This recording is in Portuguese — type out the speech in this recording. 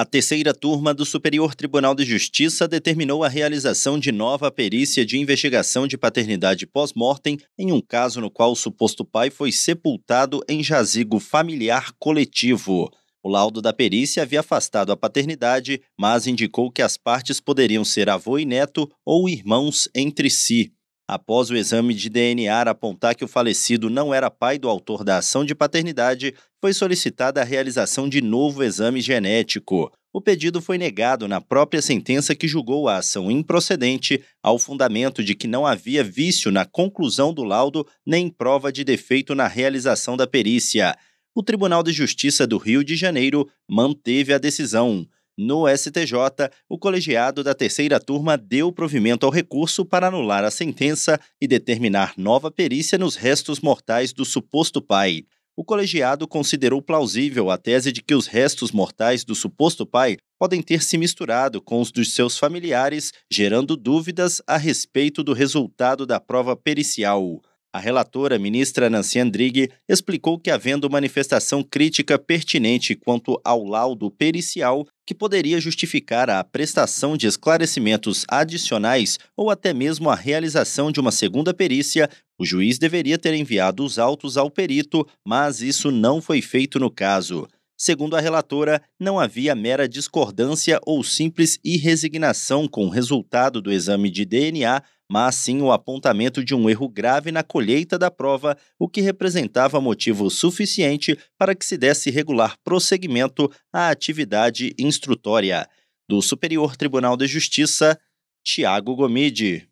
A terceira turma do Superior Tribunal de Justiça determinou a realização de nova perícia de investigação de paternidade pós-mortem em um caso no qual o suposto pai foi sepultado em jazigo familiar coletivo. O laudo da perícia havia afastado a paternidade, mas indicou que as partes poderiam ser avô e neto ou irmãos entre si. Após o exame de DNA apontar que o falecido não era pai do autor da ação de paternidade, foi solicitada a realização de novo exame genético. O pedido foi negado na própria sentença que julgou a ação improcedente, ao fundamento de que não havia vício na conclusão do laudo nem prova de defeito na realização da perícia. O Tribunal de Justiça do Rio de Janeiro manteve a decisão. No STJ, o colegiado da terceira turma deu provimento ao recurso para anular a sentença e determinar nova perícia nos restos mortais do suposto pai. O colegiado considerou plausível a tese de que os restos mortais do suposto pai podem ter se misturado com os dos seus familiares, gerando dúvidas a respeito do resultado da prova pericial. A relatora, ministra Nancy Andrighi, explicou que, havendo manifestação crítica pertinente quanto ao laudo pericial, que poderia justificar a prestação de esclarecimentos adicionais ou até mesmo a realização de uma segunda perícia, o juiz deveria ter enviado os autos ao perito, mas isso não foi feito no caso. Segundo a relatora, não havia mera discordância ou simples irresignação com o resultado do exame de DNA, mas sim o apontamento de um erro grave na colheita da prova, o que representava motivo suficiente para que se desse regular prosseguimento à atividade instrutória. Do Superior Tribunal de Justiça, Tiago Gomide.